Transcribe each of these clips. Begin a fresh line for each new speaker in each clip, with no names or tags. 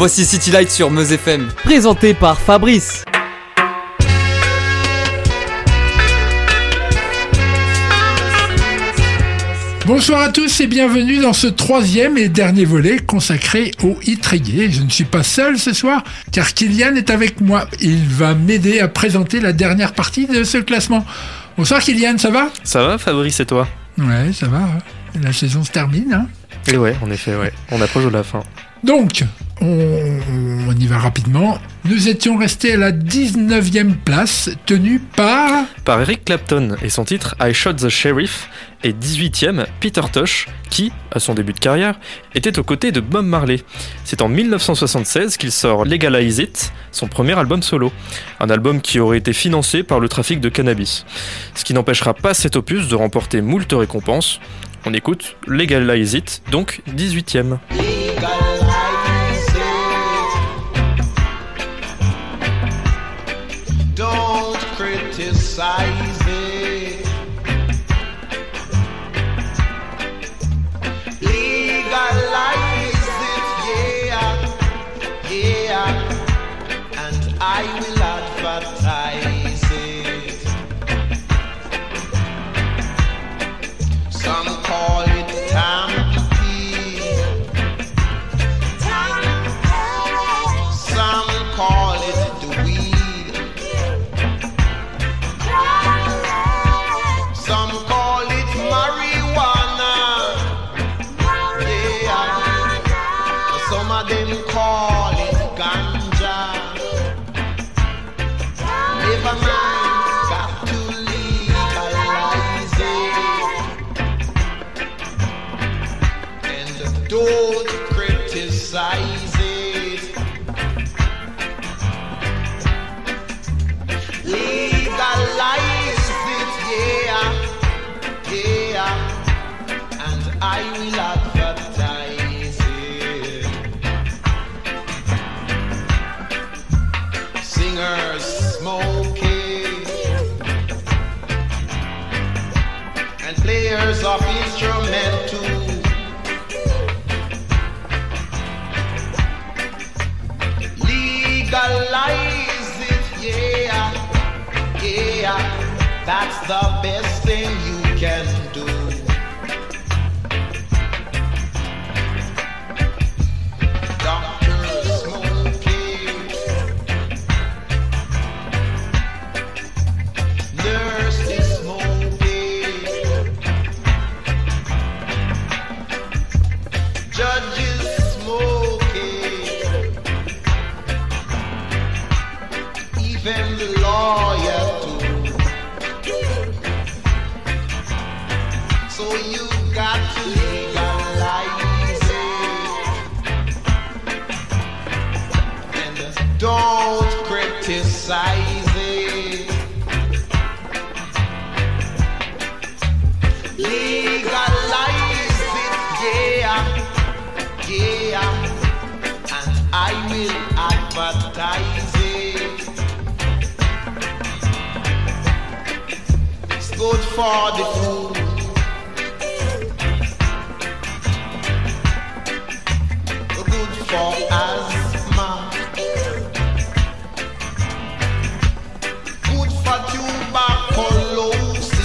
Voici City Light sur Meuse FM.
Présenté par Fabrice.
Bonsoir à tous et bienvenue dans ce troisième et dernier volet consacré au reggae. Je ne suis pas seul ce soir car Kylian est avec moi. Il va m'aider à présenter la dernière partie de ce classement. Bonsoir Kylian, ça va?
Ça va Fabrice et toi?
Ouais, ça va. La saison se termine. Hein
Et ouais, en effet, ouais. On approche de la fin.
Donc, on, on y va rapidement. Nous étions restés à la 19e place, tenue par...
Par Eric Clapton et son titre I Shot the Sheriff et 18ème Peter Tosh qui, à son début de carrière, était aux côtés de Bob Marley. C'est en 1976 qu'il sort Legalize It, son premier album solo. Un album qui aurait été financé par le trafic de cannabis. Ce qui n'empêchera pas cet opus de remporter moult récompenses. On écoute Legalize It, donc 18ème.
Don't side. That's the best thing you can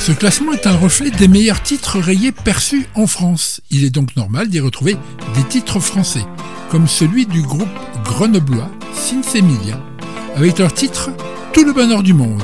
Ce classement est un reflet des meilleurs titres rayés perçus en France. Il est donc normal d'y retrouver des titres français, comme celui du groupe grenoblois Sinsemilia, avec leur titre Tout le bonheur du monde.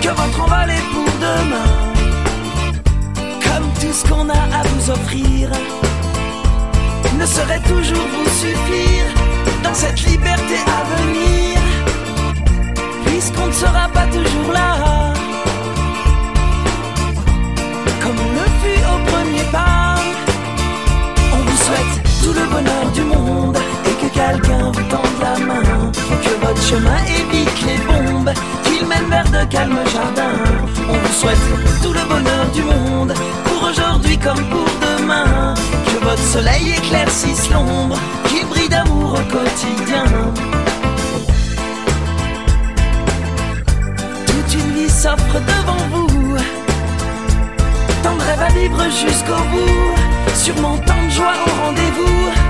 que votre envol est pour demain. Comme tout ce qu'on a à vous offrir ne saurait toujours vous suffire dans cette liberté à venir, puisqu'on ne sera pas toujours là. Comme on le fut au premier pas, on vous souhaite tout le bonheur du monde quelqu'un vous tende la votre chemin évite les bombes qu'il mène vers de calmes jardins. On vous souhaite tout le bonheur du monde pour aujourd'hui comme pour demain. Que votre soleil éclaircisse l'ombre, qu'il brille d'amour au quotidien. Toute une vie s'offre devant vous. Tant de rêves à vivre jusqu'au bout. Sûrement tant de joie au rendez-vous.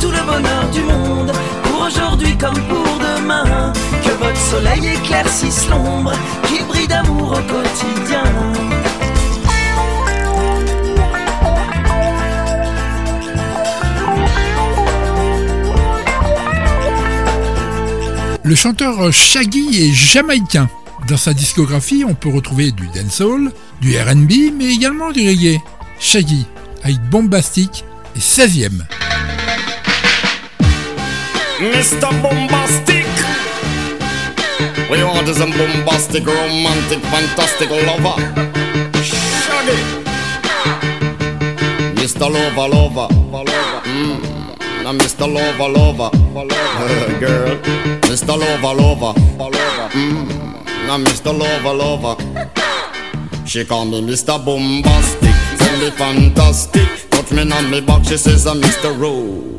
tout le bonheur du monde pour aujourd'hui comme pour demain. Que votre soleil éclaircisse l'ombre, qu'il brille d'amour au quotidien.
Le chanteur Shaggy est jamaïcain. Dans sa discographie, on peut retrouver du dancehall, du R&B, mais également du reggae. Shaggy, avec Bombastic, est 16e.
Mr. Bombastic. We want is a bombastic, romantic, fantastic lover. Shaggy. Mr. Lover, lover. Mm. Now Mr. Lover, lover. Girl. Mr. Lover, lover. Mm. Now Mr. Lover, lover. She call me Mr. Bombastic. Tell me fantastic. Touch me on me back. She says I'm Mr. Ro.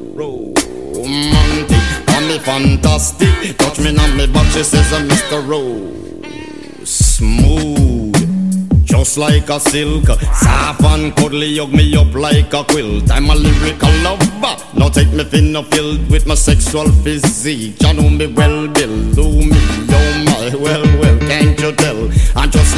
Me fantastic. Touch me on me back. She says I'm Mr. Ro. Smooth. Just like a silk, soft and cuddly, hug me up like a quilt. I'm a lyrical lover. Now take me thin or filled with my sexual physique. You know me well, Bill. Do me, oh my, well, well,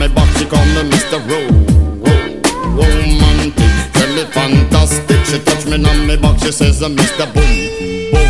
Me back, she call me Mr. Ro. Ro- Romantic. Tell me fantastic. She touch me on my back, she says uh, I'm Mr. Boom, boom.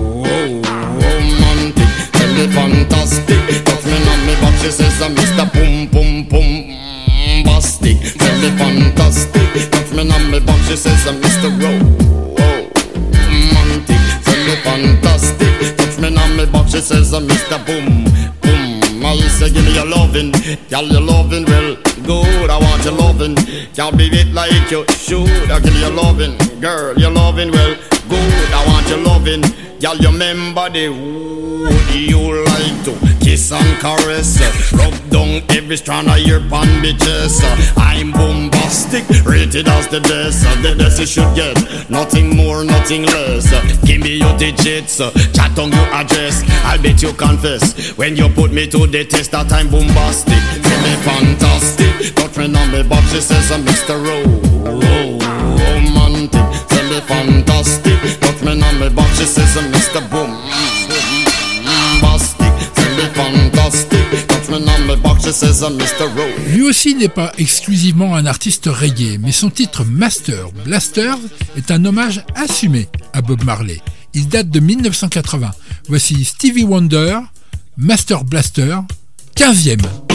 Tell me fantastic. Touch me on me back, she says I'm Mr. Boom Boom Boom Bastic. Tell me fantastic. Touch me on me back, she says I'm Mr. Ro. Romantic, tell me fantastic. Touch me on me back, she says I'm Mr. Boom Boom. I say give me your loving, girl your loving well good. I want your loving, can't be it like you should. I give you your loving, girl your loving well good. I want your loving, girl you remember the would you like to kiss and caress, rub down every strand of your pan. I'm bombastic, rated as the best. The best you should get, nothing more, nothing less. Give me your digits, chat on your address. I'll bet you confess when you put me to the test that I'm bombastic. Feel me fantastic, touch me on me box. She says I'm Mr. Ro,
Lui aussi n'est pas exclusivement un artiste reggae, mais son titre Master Blaster est un hommage assumé à Bob Marley. Il date de 1980. Voici Stevie Wonder, Master Blaster, 15e.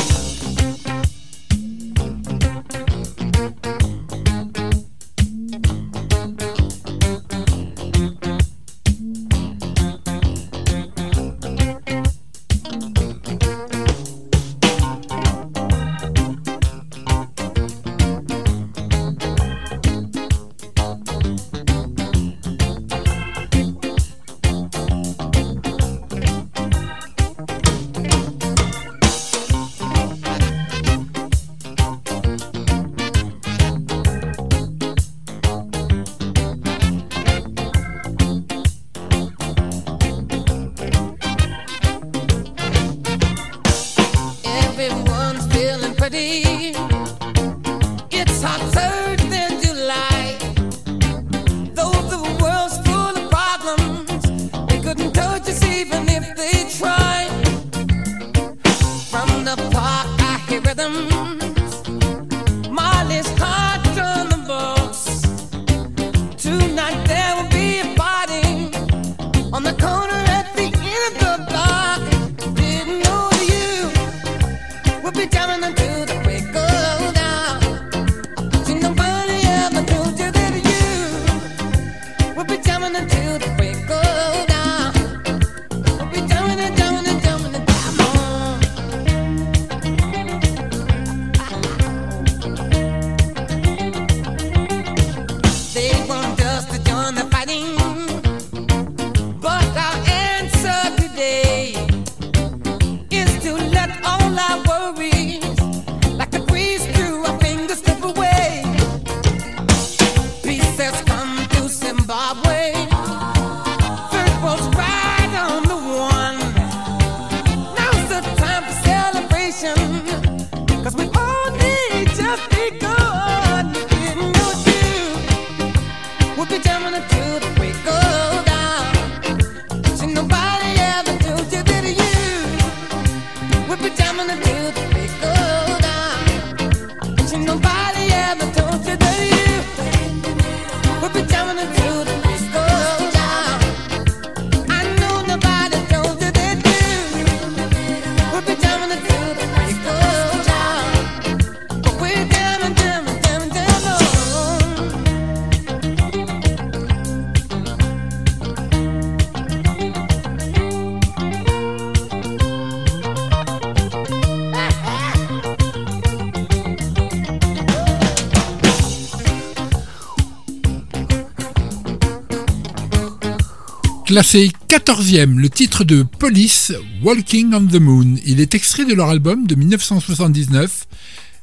Classé 14e, le titre de Police, Walking on the Moon. Il est extrait de leur album de 1979,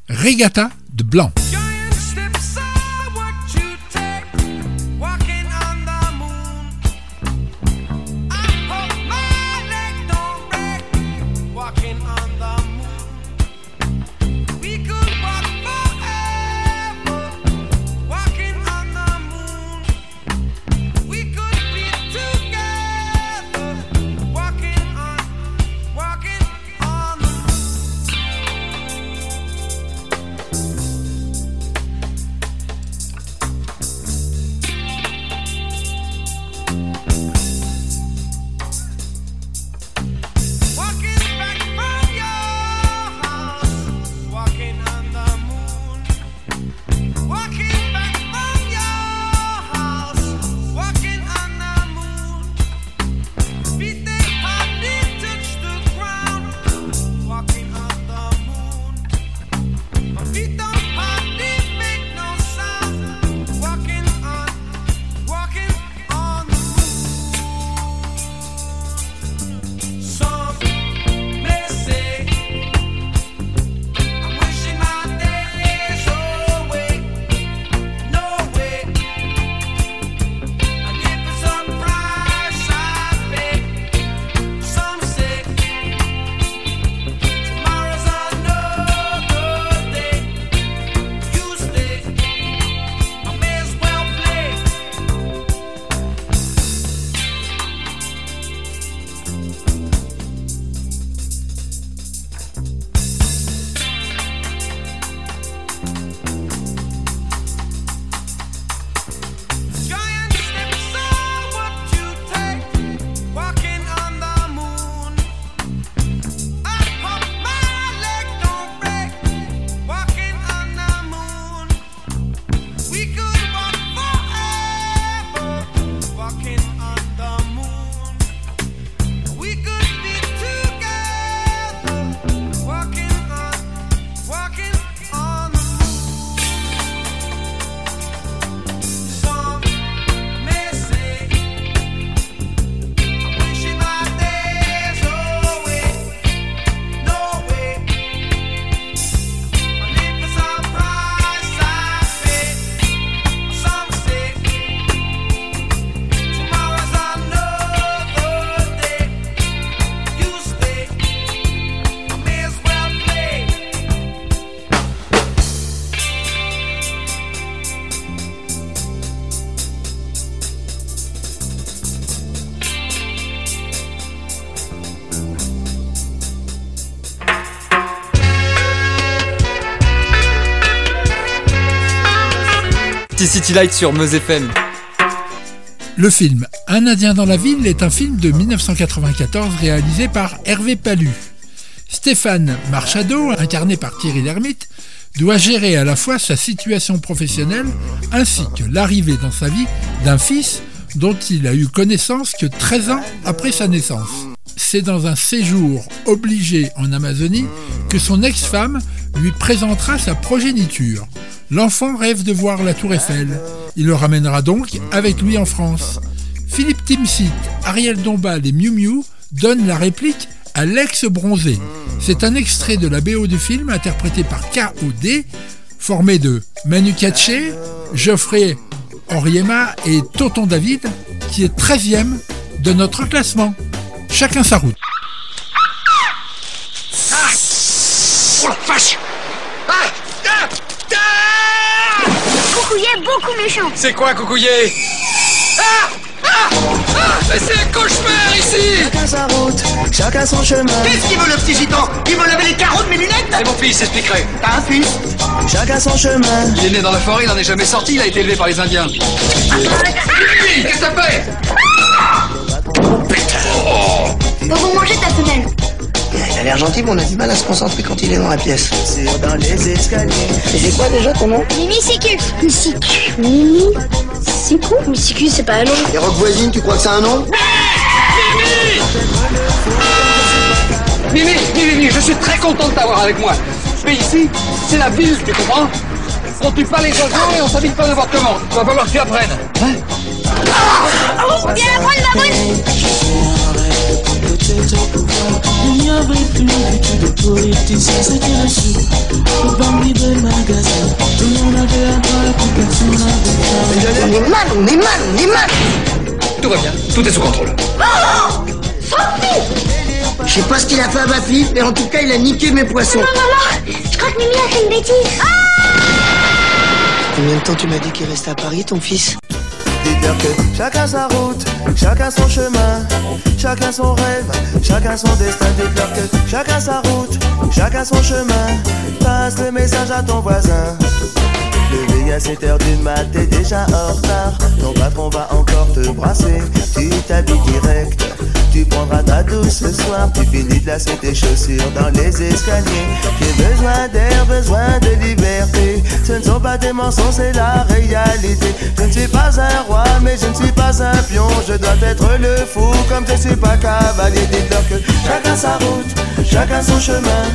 Regatta de Blanc.
City Light sur Meuse FM.
Le film Un Indien dans la ville est un film de 1994 réalisé par Hervé Palu. Stéphane Marchado, incarné par Thierry Lhermitte, doit gérer à la fois sa situation professionnelle ainsi que l'arrivée dans sa vie d'un fils dont il a eu connaissance que 13 ans après sa naissance. C'est dans un séjour obligé en Amazonie que son ex-femme lui présentera sa progéniture. L'enfant rêve de voir la tour Eiffel. Il le ramènera donc avec lui en France. Philippe Timsit, Ariel Dombal et Miu Miu donnent la réplique à l'ex bronzé. C'est un extrait de la BO du film interprété par KOD, formé de Manu Katché, Geoffrey Oriema et Toton David, qui est 13e de notre classement. Chacun sa route.
Ah
Coucouillet beaucoup méchant.
C'est quoi, Coucouillet Ah Ah Ah Mais c'est un cauchemar ici
Chacun sa route, chacun son chemin.
Qu'est-ce qu'il veut le petit gitan Il veut laver les carreaux de mes lunettes C'est mon fils, expliquerai. T'as un fils
Chacun son chemin.
Il est né dans la forêt, il n'en est jamais sorti, il a été élevé par les Indiens. Qu'est-ce que ça fait
Va vous manger ta femelle.
Il a l'air gentil, mais on a du mal à se concentrer quand il est dans la pièce.
C'est dans les escaliers.
C'est quoi déjà ton nom
Mimi Sicu. Mimi Sicu Mais Sicu, c'est pas un nom.
Et Rock Voisine, tu crois que c'est un nom
Mimi, Mimi, Mimi, je suis très content de t'avoir avec moi. Mais ici, c'est la ville, tu comprends On tue pas les oiseaux et on s'habille pas n'importe comment. Il va falloir que tu apprennes. Hein
bonne
On est mal, on est mal, on est mal
Tout va bien, tout est sous contrôle.
Oh Je sais pas ce qu'il a fait à ma fille, mais en tout cas, il a niqué mes poissons.
Non, maman, je crois que Mimi a fait une bêtise.
Combien de temps tu m'as dit qu'il restait à Paris, ton fils?
Dites-leur que chacun sa route, chacun son chemin, chacun son rêve, chacun son destin. Dites-leur que chacun sa route, chacun son chemin. Passe le message à ton voisin. Levé à 7h du mat, t'es déjà en retard. Ton patron va encore te brasser. Tu t'habilles direct. Tu prendras ta douce ce soir. Tu finis de lasser tes chaussures dans les escaliers. J'ai besoin d'air, besoin de liberté. Ce ne sont pas des mensonges, c'est la réalité. Suis pas un roi, mais je ne suis pas un pion. Je dois être le fou, comme je suis pas cavalier. Dites-leur que chacun sa route, chacun son chemin,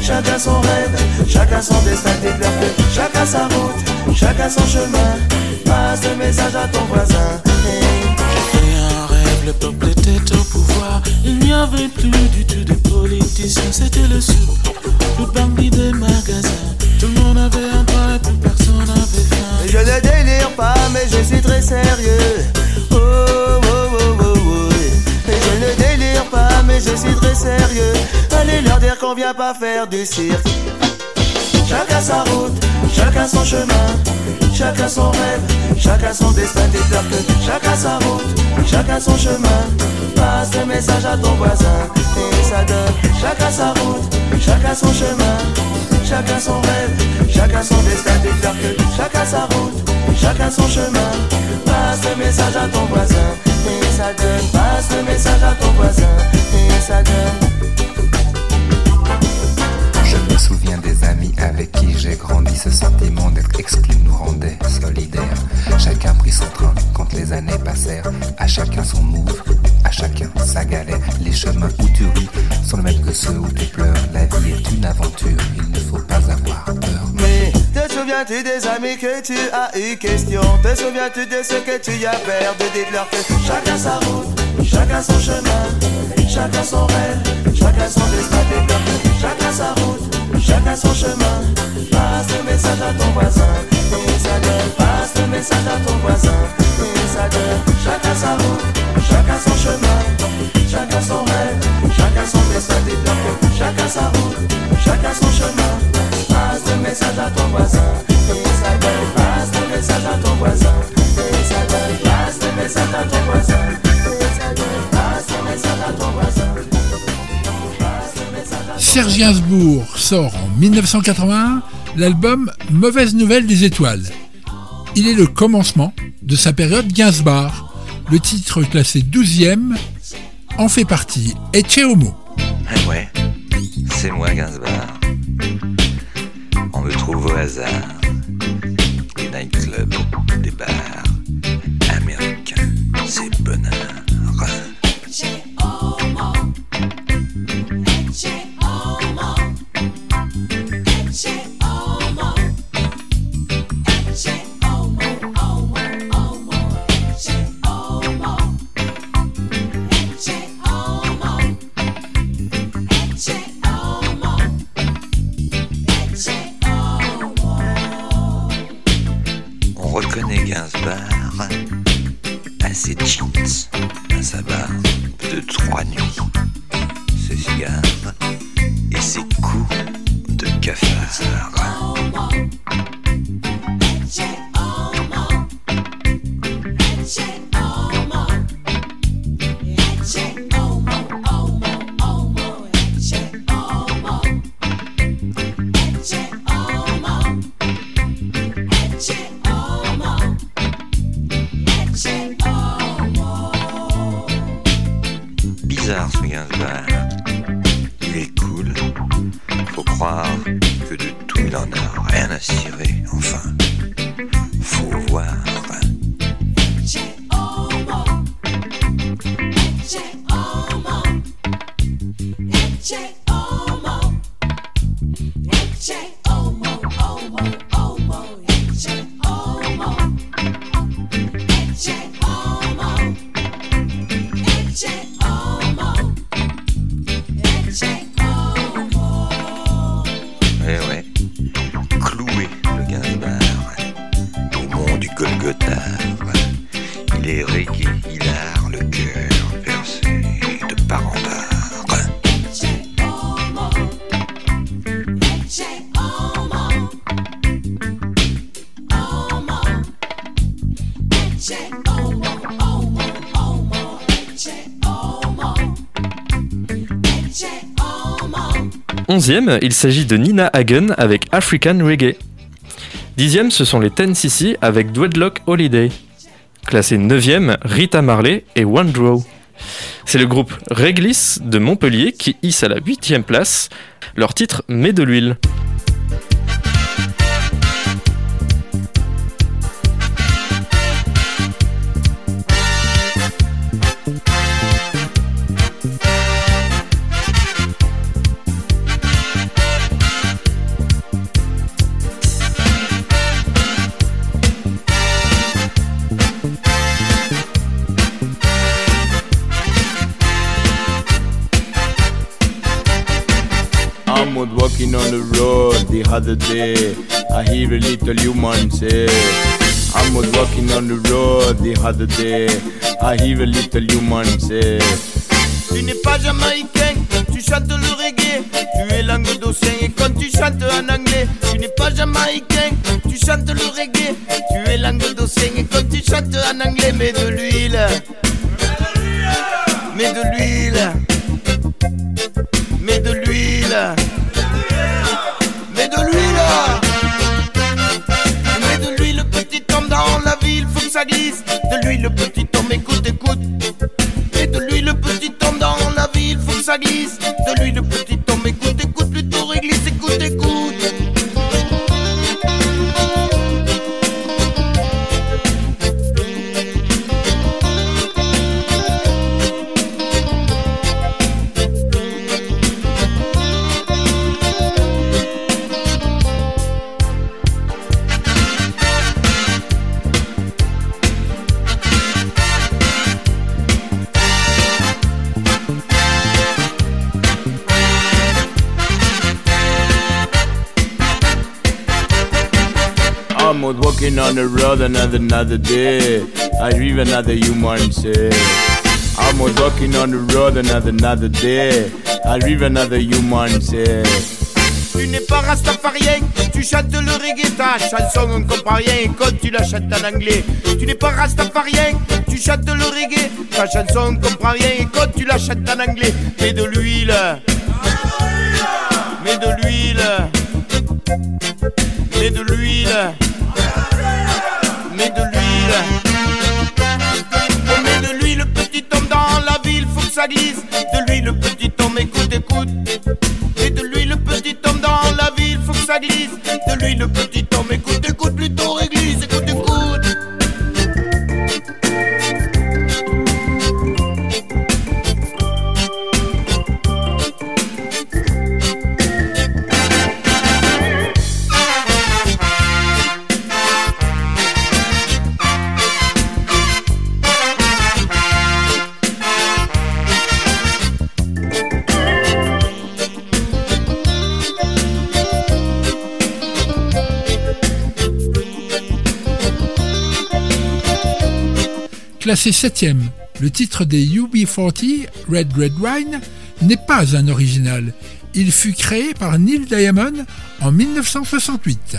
chacun son rêve, chacun son destin. Dites-leur que chacun sa route, chacun son chemin. Passe le message à ton voisin.
J'ai un rêve, le peuple était au pouvoir. Il n'y avait plus du tout de politiciens, c'était le sud. Le bandit des magasins. Tout le monde avait un droit et plus personne n'avait.
Je ne délire pas, mais je suis très sérieux. Oh, oh, oh, oh, oh. Je ne délire pas, mais je suis très sérieux. Allez leur dire qu'on vient pas faire du cirque. Chacun sa route, chacun son chemin, chacun son rêve, chacun son destin. Dites-leur que chacun sa route, chacun son chemin. Passe le message à ton voisin et ça donne. Chacun sa route, chacun son chemin, chacun son rêve, chacun son destin. Dites-leur que chacun sa route, chacun son chemin. Passe le message à ton voisin et ça donne. Passe le message à ton voisin et ça donne.
Je me souviens des amis avec qui j'ai grandi. Ce sentiment d'être exclu nous rendait solidaires. Chacun prit son train quand les années passèrent. À chacun son move, à chacun sa galère. Les chemins où tu ris sont les mêmes que ceux où tu pleures. La vie est une aventure, il ne faut pas avoir peur.
Mais te souviens-tu des amis que tu as eu question? Te souviens-tu de ce que tu as perdu? Dites-leur que chacun sa route, chacun son chemin, chacun son rêve, chacun son destin. Chacun sa route, chacun son chemin. Passe le message à ton voisin, donne. Passe le message à ton voisin, donne. Chacun sa route, chacun son chemin, chacun son rêve, chacun son destin. Chacun sa route, chacun son chemin. Passe le message à ton voisin,
Serge Gainsbourg sort en 1981 l'album Mauvaise Nouvelle des Étoiles. Il est le commencement de sa période Gainsbar. Le titre classé 12e en fait partie. Ecce Homo.
Ah ouais, c'est moi Gainsbar. On me trouve au hasard. Des nightclubs,
Onzième, il s'agit de Nina Hagen avec African Reggae. Dixième, ce sont les Ten CC avec Dreadlock Holiday. Classé neuvième, Rita Marley et One Draw. C'est le groupe Réglisse de Montpellier qui hisse à la huitième place leur titre Mets de l'huile.
Other day. I hear a little human say. I'm out walking on the road the other day. I hear a little human say.
Tu n'es pas jamaïcain, tu chantes le reggae. Tu es languedocien et quand tu chantes en anglais, tu n'es pas jamaïcain, tu chantes le reggae. Tu es languedocien et quand tu chantes en anglais, mets de l'huile. Mets de l'huile. Mets de l'huile. De l'huile, petit homme, écoute, écoute. Mets de l'huile, petit homme dans la ville, faut que ça glisse. De l'huile, petit
on the road another another day. I hear another human say. I'm walking on the road another another day. I hear another human say.
Tu n'es pas rastafarien, tu chantes le reggae, ta chanson on comprend rien et quand tu la en anglais. Tu n'es pas rastafarien, tu chantes le reggae, ta chanson on comprend rien et quand tu la en anglais. Mets de l'huile, mets de l'huile, mets de l'huile, De l'huile, petit homme, écoute, écoute. Et de l'huile, petit homme dans la ville, faut que ça glisse. De l'huile, petit homme, écoute, écoute, plutôt
Classé 7ème, le titre des UB40, Red Red Wine, n'est pas un original. Il fut créé par Neil Diamond en 1968.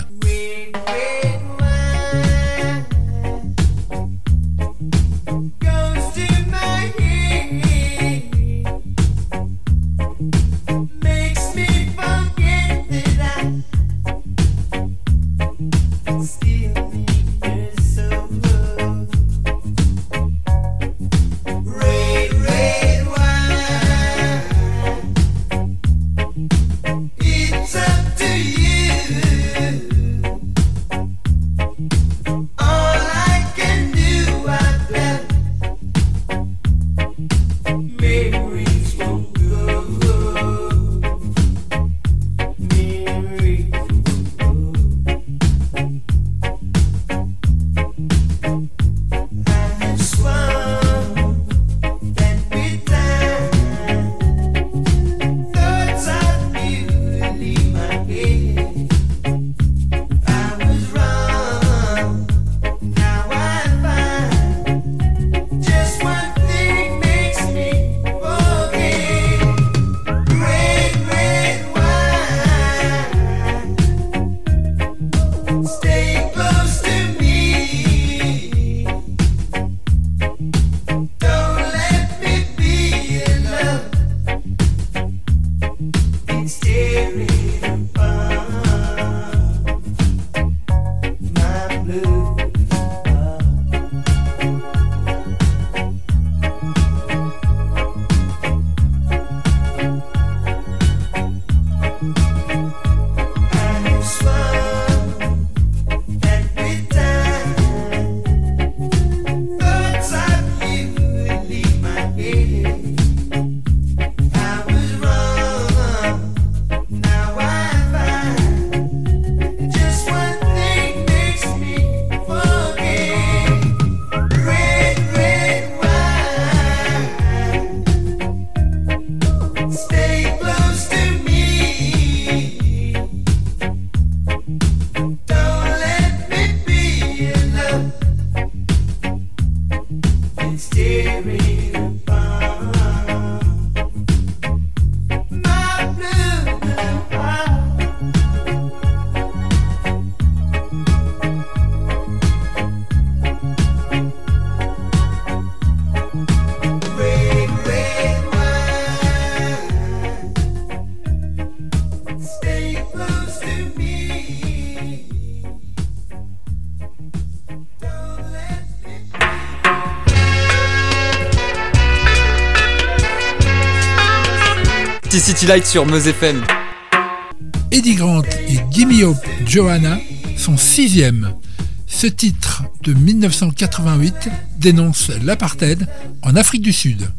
City Light sur Meuse
Eddie Grant et Gimme Hope Johanna sont sixièmes. Ce titre de 1988 dénonce l'apartheid en Afrique du Sud.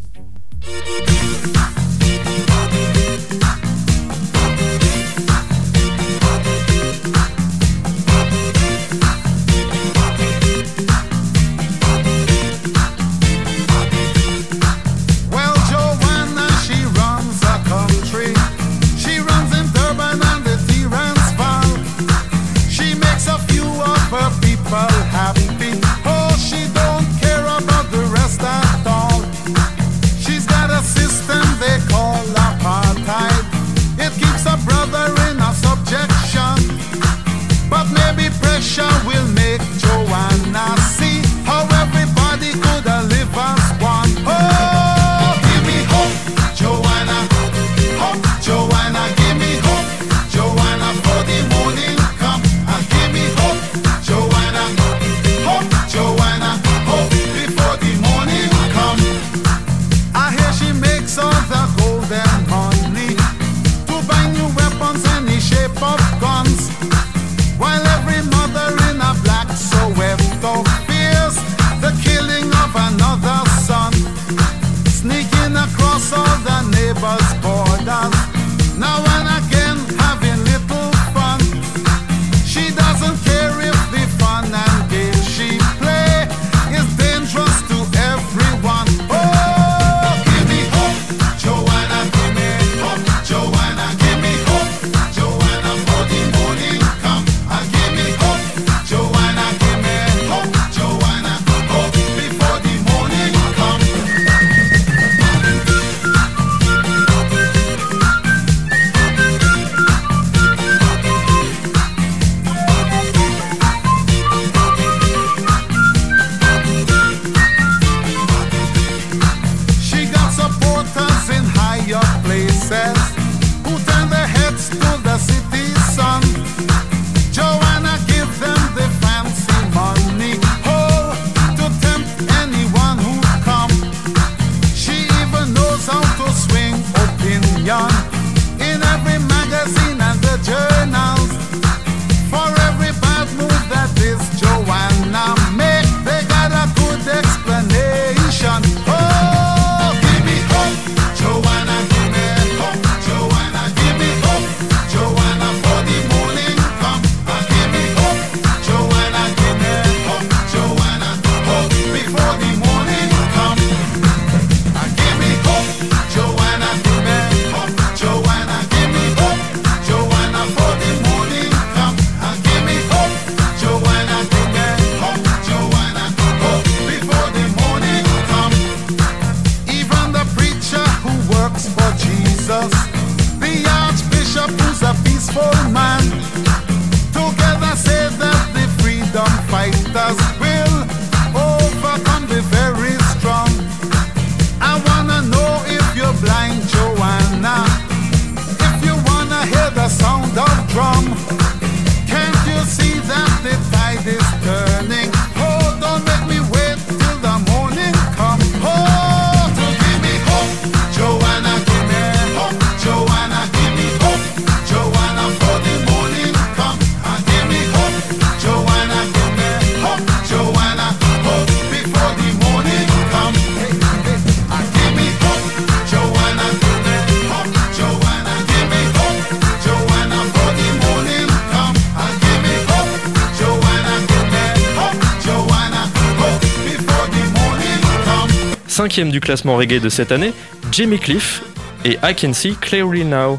cinquième du classement reggae de cette année, Jimmy Cliff et I Can See Clearly Now.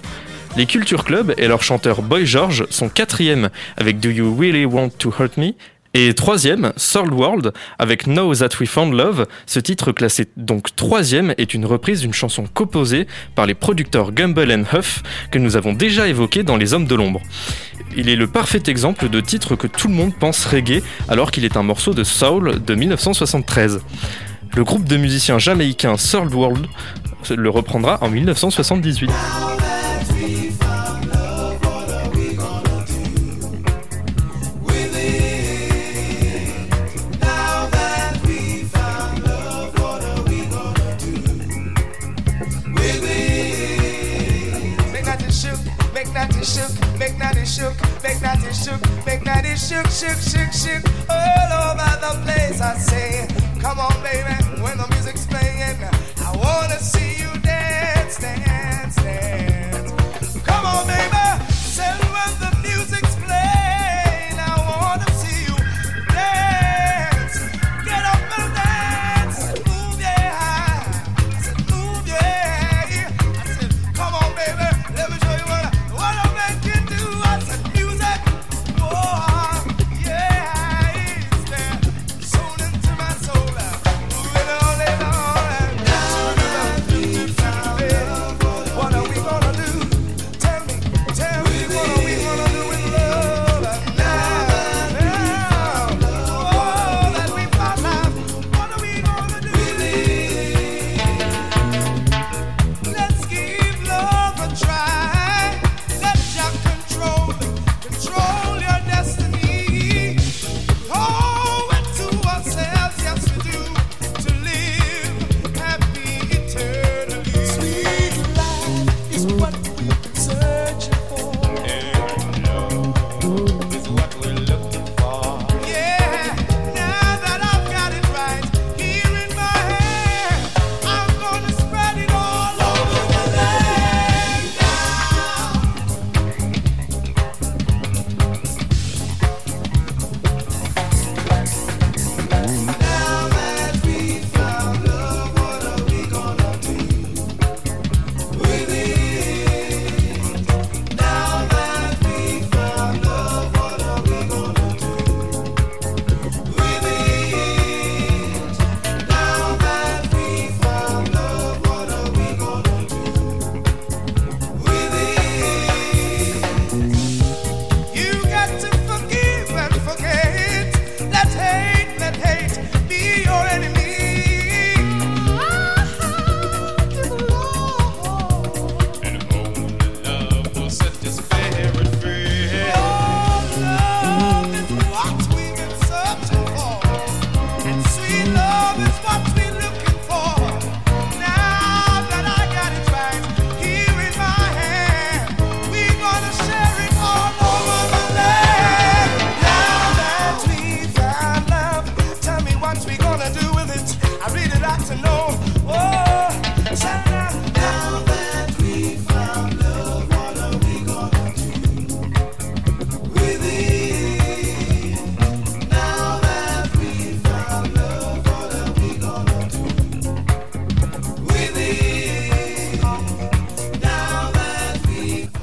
Les Culture Club et leur chanteur Boy George sont quatrième avec Do You Really Want to Hurt Me et troisième, Soul World, avec Know That We Found Love. Ce titre classé donc troisième est une reprise d'une chanson composée par les producteurs Gumble Huff que nous avons déjà évoquée dans Les Hommes de l'Ombre. Il est le parfait exemple de titre que tout le monde pense reggae alors qu'il est un morceau de soul de 1973. Le groupe de musiciens jamaïcains Third World le reprendra en 1978.
That it shook, shook, shook, shook all over the place. I say, come on, baby, when the music's playing, I wanna see you.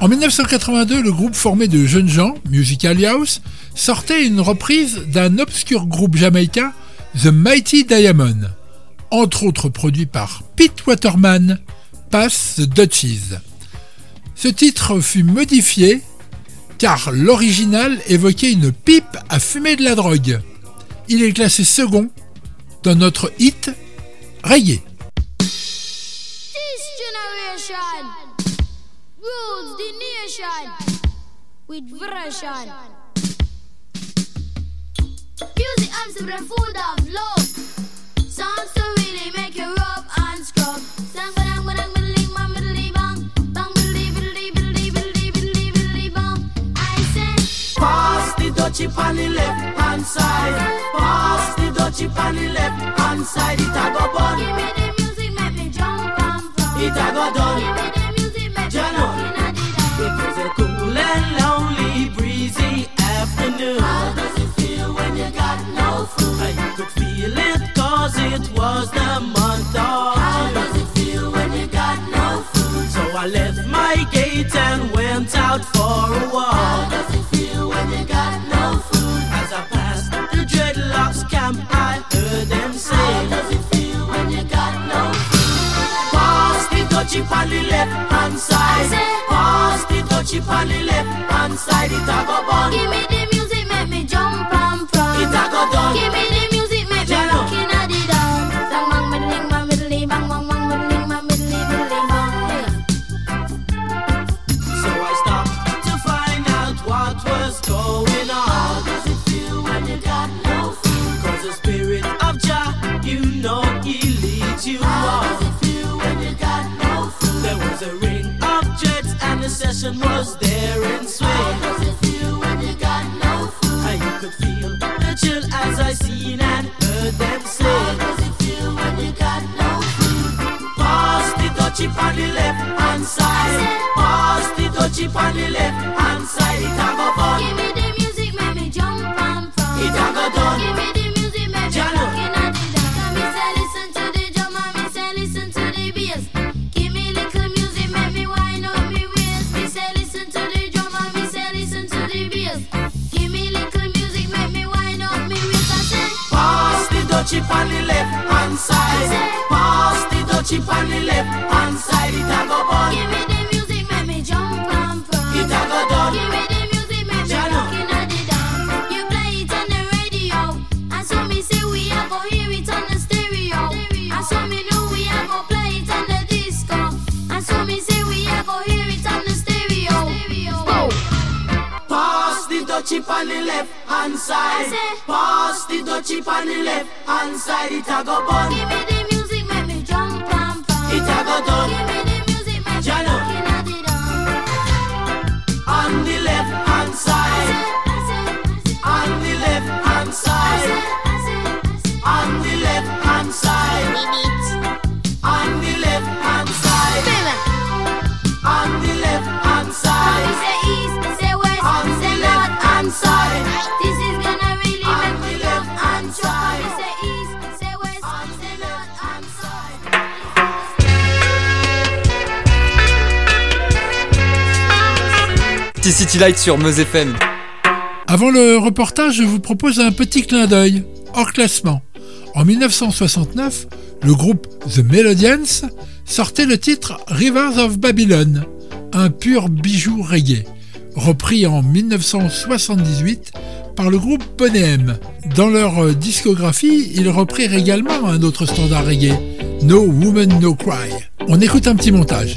En 1982, le groupe formé de jeunes gens, Musical House, sortait une reprise d'un obscur groupe jamaïcain, The Mighty Diamond entre autres produit par Pete Waterman, Pass the Dutchies. Ce titre fut modifié car l'original évoquait une pipe à fumer de la drogue. Il est classé second dans notre hit Reggae.
chip on the left hand side. Pass the dough chip the left hand side. It go bun.
Give me the music, make me jump and
flow. Go done.
Give me the music, make me jump and It
is a cool and lonely, breezy afternoon. for a walk.
How does it feel when you got no food?
As I passed the dreadlocks camp, I heard them say.
How does it feel when you got no food?
Pass the dutchie on the left hand side. Pass the dutchie on the left hand side. It a go bun.
Give me the session was there and
swing.
How does it feel when you got no food?
How you could feel the chill as I seen and heard them say?
How does it feel when you got no food?
Pass the
touchy on the left hand side. Pass the touchy on the left hand side. It have a on the left hand side. Pass the dough chip on the left hand side. It a go fun.
Give me the music, make me jump and from.
It a go done.
Give me the music, make me looking at the dance. You play it on the radio, and so me say we a go hear it on the stereo. And so me know we a go play it on the disco. And so me say we a go hear it on the stereo. Whoa.
Pass the dough chip on the left hand side. Pass chip on the left hand side. It a go fun.
Give me the music, make me jump and from.
It a go done.
Give me the music, make me looking at.
On the left hand side.
T-City Light sur Meuse FM.
Avant le reportage, je vous propose un petit clin d'œil, hors classement. En 1969, le groupe The Melodians sortait le titre Rivers of Babylon, un pur bijou reggae, repris en 1978 par le groupe Boney M. Dans leur discographie, ils reprirent également un autre standard reggae, No Woman No Cry. On écoute un petit montage.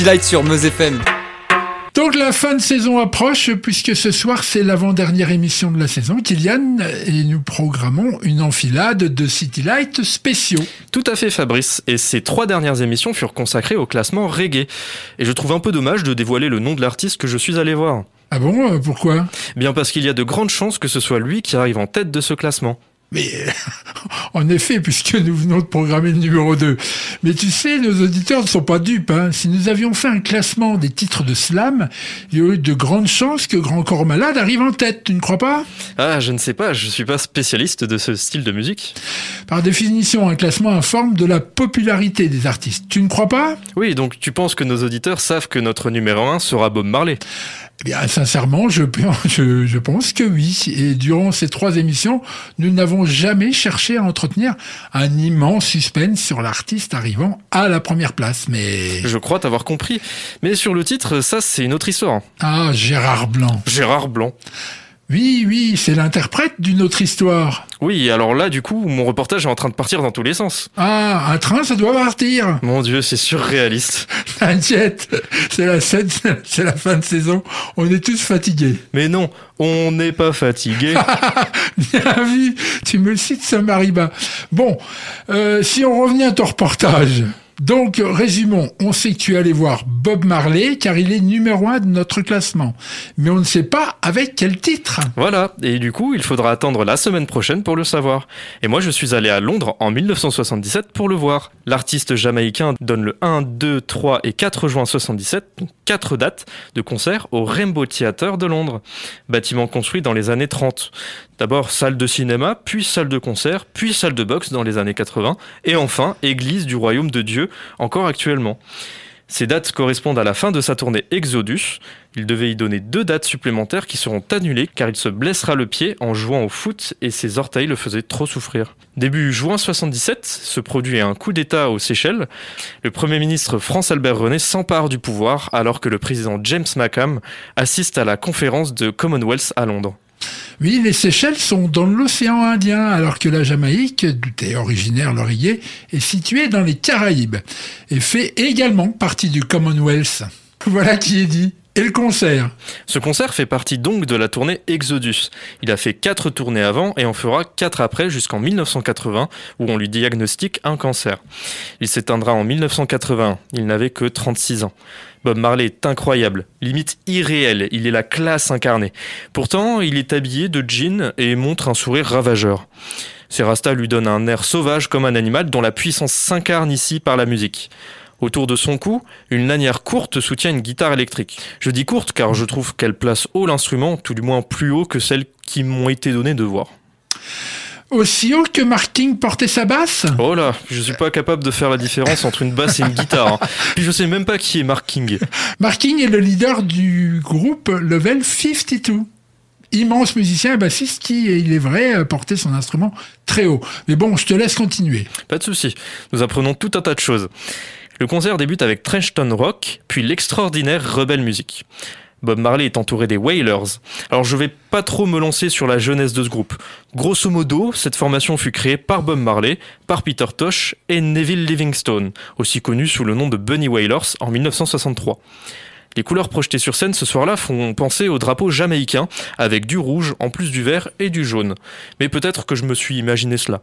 T-City Light sur Meuse FM.
Donc la fin de saison approche puisque ce soir c'est l'avant-dernière émission de la saison, Kylian, et nous programmons une enfilade de City Light spéciaux.
Tout à fait Fabrice, et ces trois dernières émissions furent consacrées au classement reggae. Et je trouve un peu dommage de dévoiler le nom de l'artiste que je suis allé voir.
Ah bon, euh, pourquoi?
Bien parce qu'il y a de grandes chances que ce soit lui qui arrive en tête de ce classement.
Mais en effet, puisque nous venons de programmer le numéro 2. Mais tu sais, nos auditeurs ne sont pas dupes. Hein. Si nous avions fait un classement des titres de slam, il y aurait eu de grandes chances que Grand Corps Malade arrive en tête, tu ne crois pas?
Ah, je ne sais pas, je suis pas spécialiste de ce style de musique.
Par définition, un classement informe de la popularité des artistes. Tu ne crois pas?
Oui, donc tu penses que nos auditeurs savent que notre numéro 1 sera Bob Marley?
Bien, sincèrement, je, je, je pense que oui. Et durant ces trois émissions, nous n'avons jamais cherché à entretenir un immense suspense sur l'artiste arrivant à la première place. Mais
Je crois t'avoir compris. Mais sur le titre, ça c'est une autre histoire.
ah, Gérard Blanc.
Gérard Blanc.
Oui, oui, c'est l'interprète d'une autre histoire.
Oui, alors là, du coup, mon reportage est en train de partir dans tous les sens.
Ah, un train, ça doit partir.
Mon dieu, c'est surréaliste.
T'inquiète, c'est la scène, c'est la fin de saison. On est tous fatigués.
Mais non, on n'est pas fatigué.
Bien vu, tu me le cites, ça m'arrive. Bon, euh, si on revenait à ton reportage. Donc, résumons, on sait que tu es allé voir Bob Marley car il est numéro un de notre classement. Mais on ne sait pas avec quel titre.
Voilà, et du coup, il faudra attendre la semaine prochaine pour le savoir. Et moi, je suis allé à Londres en 1977 pour le voir. L'artiste jamaïcain donne le 1, 2, 3 et 4 juin 77, donc 4 dates de concert au Rainbow Theatre de Londres, bâtiment construit dans les années 30. D'abord salle de cinéma, puis salle de concert, puis salle de boxe dans les années 80, et enfin église du royaume de Dieu, encore actuellement. Ces dates correspondent à la fin de sa tournée Exodus. Il devait y donner deux dates supplémentaires qui seront annulées car il se blessera le pied en jouant au foot et ses orteils le faisaient trop souffrir. Début juin 77 se produit un coup d'État aux Seychelles. Le Premier ministre France-Albert René s'empare du pouvoir alors que le président James Mackham assiste à la conférence de Commonwealth à Londres.
Oui, les Seychelles sont dans l'océan Indien, alors que la Jamaïque, d'où est originaire l'oreiller, est située dans les Caraïbes et fait également partie du Commonwealth. Voilà qui est dit. Et le concert?
Ce concert fait partie donc de la tournée Exodus. Il a fait quatre tournées avant et en fera quatre après jusqu'en 1980 où on lui diagnostique un cancer. Il s'éteindra en 1981. Il n'avait que 36 ans. Bob Marley est incroyable, limite irréel, il est la classe incarnée. Pourtant, il est habillé de jean et montre un sourire ravageur. Ses rastas lui donnent un air sauvage comme un animal dont la puissance s'incarne ici par la musique. Autour de son cou, une lanière courte soutient une guitare électrique. Je dis courte car je trouve qu'elle place haut l'instrument, tout du moins plus haut que celles qui m'ont été données de voir.
Aussi haut que Mark King portait sa basse?
Oh là, je suis pas capable de faire la différence entre une basse et une guitare. hein. Puis je sais même pas qui est Mark King.
Mark King est le leader du groupe Level 52. Immense musicien et bassiste qui, il est vrai, portait son instrument très haut. Mais bon, je te laisse continuer.
Pas de souci. Nous apprenons tout un tas de choses. Le concert débute avec Trenchton Rock, puis l'extraordinaire Rebel Music. Bob Marley est entouré des Wailers. Alors je vais pas trop me lancer sur la jeunesse de ce groupe. Grosso modo, cette formation fut créée par Bob Marley, par Peter Tosh et Neville Livingstone, aussi connu sous le nom de Bunny Wailers en 1963. Les couleurs projetées sur scène ce soir-là font penser au drapeau jamaïcain, avec du rouge en plus du vert et du jaune. Mais peut-être que je me suis imaginé cela.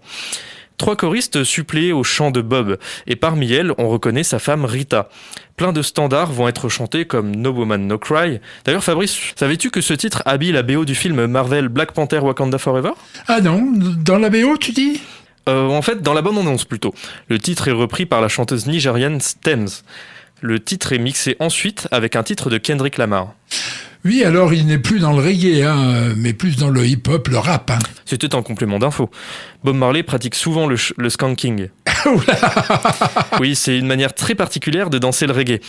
Trois choristes suppléés au chant de Bob, et parmi elles, on reconnaît sa femme Rita. Plein de standards vont être chantés comme No Woman No Cry. D'ailleurs, Fabrice, savais-tu que ce titre habille la BO du film Marvel Black Panther Wakanda Forever?
Ah non, dans la BO, tu dis?
Euh, En fait, dans la bonne annonce plutôt. Le titre est repris par la chanteuse nigérienne Stems. Le titre est mixé ensuite avec un titre de Kendrick Lamar.
Oui, alors il n'est plus dans le reggae, hein, mais plus dans le hip-hop, le rap. hein.
C'était un complément d'info. Bob Marley pratique souvent le, le skanking. oui, c'est une manière très particulière de danser le reggae.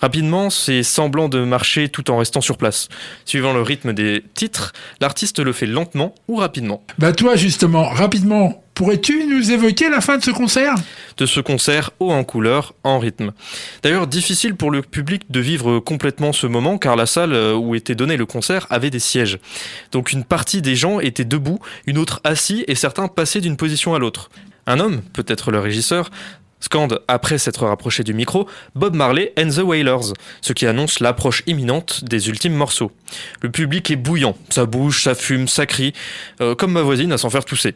Rapidement, c'est semblant de marcher tout en restant sur place. Suivant le rythme des titres, l'artiste le fait lentement ou rapidement.
Bah toi justement, rapidement, pourrais-tu nous évoquer la fin de ce concert?
De ce concert haut en couleur, en rythme. D'ailleurs, difficile pour le public de vivre complètement ce moment car la salle euh, où était donné le concert avait des sièges. Donc une partie des gens était debout, une autre assis et certains passaient d'une position à l'autre. Un homme, peut-être le régisseur, scande, après s'être rapproché du micro, Bob Marley and the Wailers, ce qui annonce l'approche imminente des ultimes morceaux. Le public est bouillant, ça bouge, ça fume, ça crie, euh, comme ma voisine à s'en faire tousser.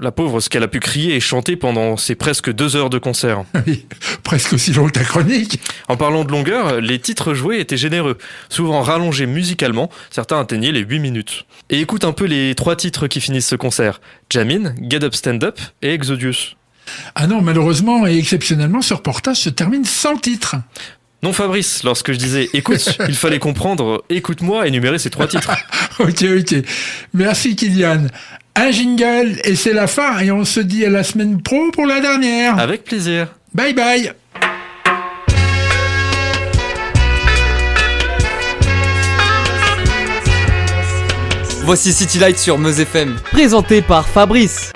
La pauvre, ce qu'elle a pu crier et chanter pendant ces presque deux heures de concert.
Presque aussi long que ta chronique.
En parlant de longueur, les titres joués étaient généreux, souvent rallongés musicalement, certains atteignaient les 8 minutes. Et écoute un peu les trois titres qui finissent ce concert. Jamin, Get Up Stand Up et Exodus.
Ah non, malheureusement et exceptionnellement, ce reportage se termine sans titre.
Non Fabrice, lorsque je disais écoute, il fallait comprendre écoute-moi énumérer ces trois titres.
ok, ok. Merci Kylian. Un jingle et c'est la fin et on se dit à la semaine pro pour la dernière.
Avec plaisir.
Bye bye.
Voici City Light sur Meuse FM.
Présenté par Fabrice.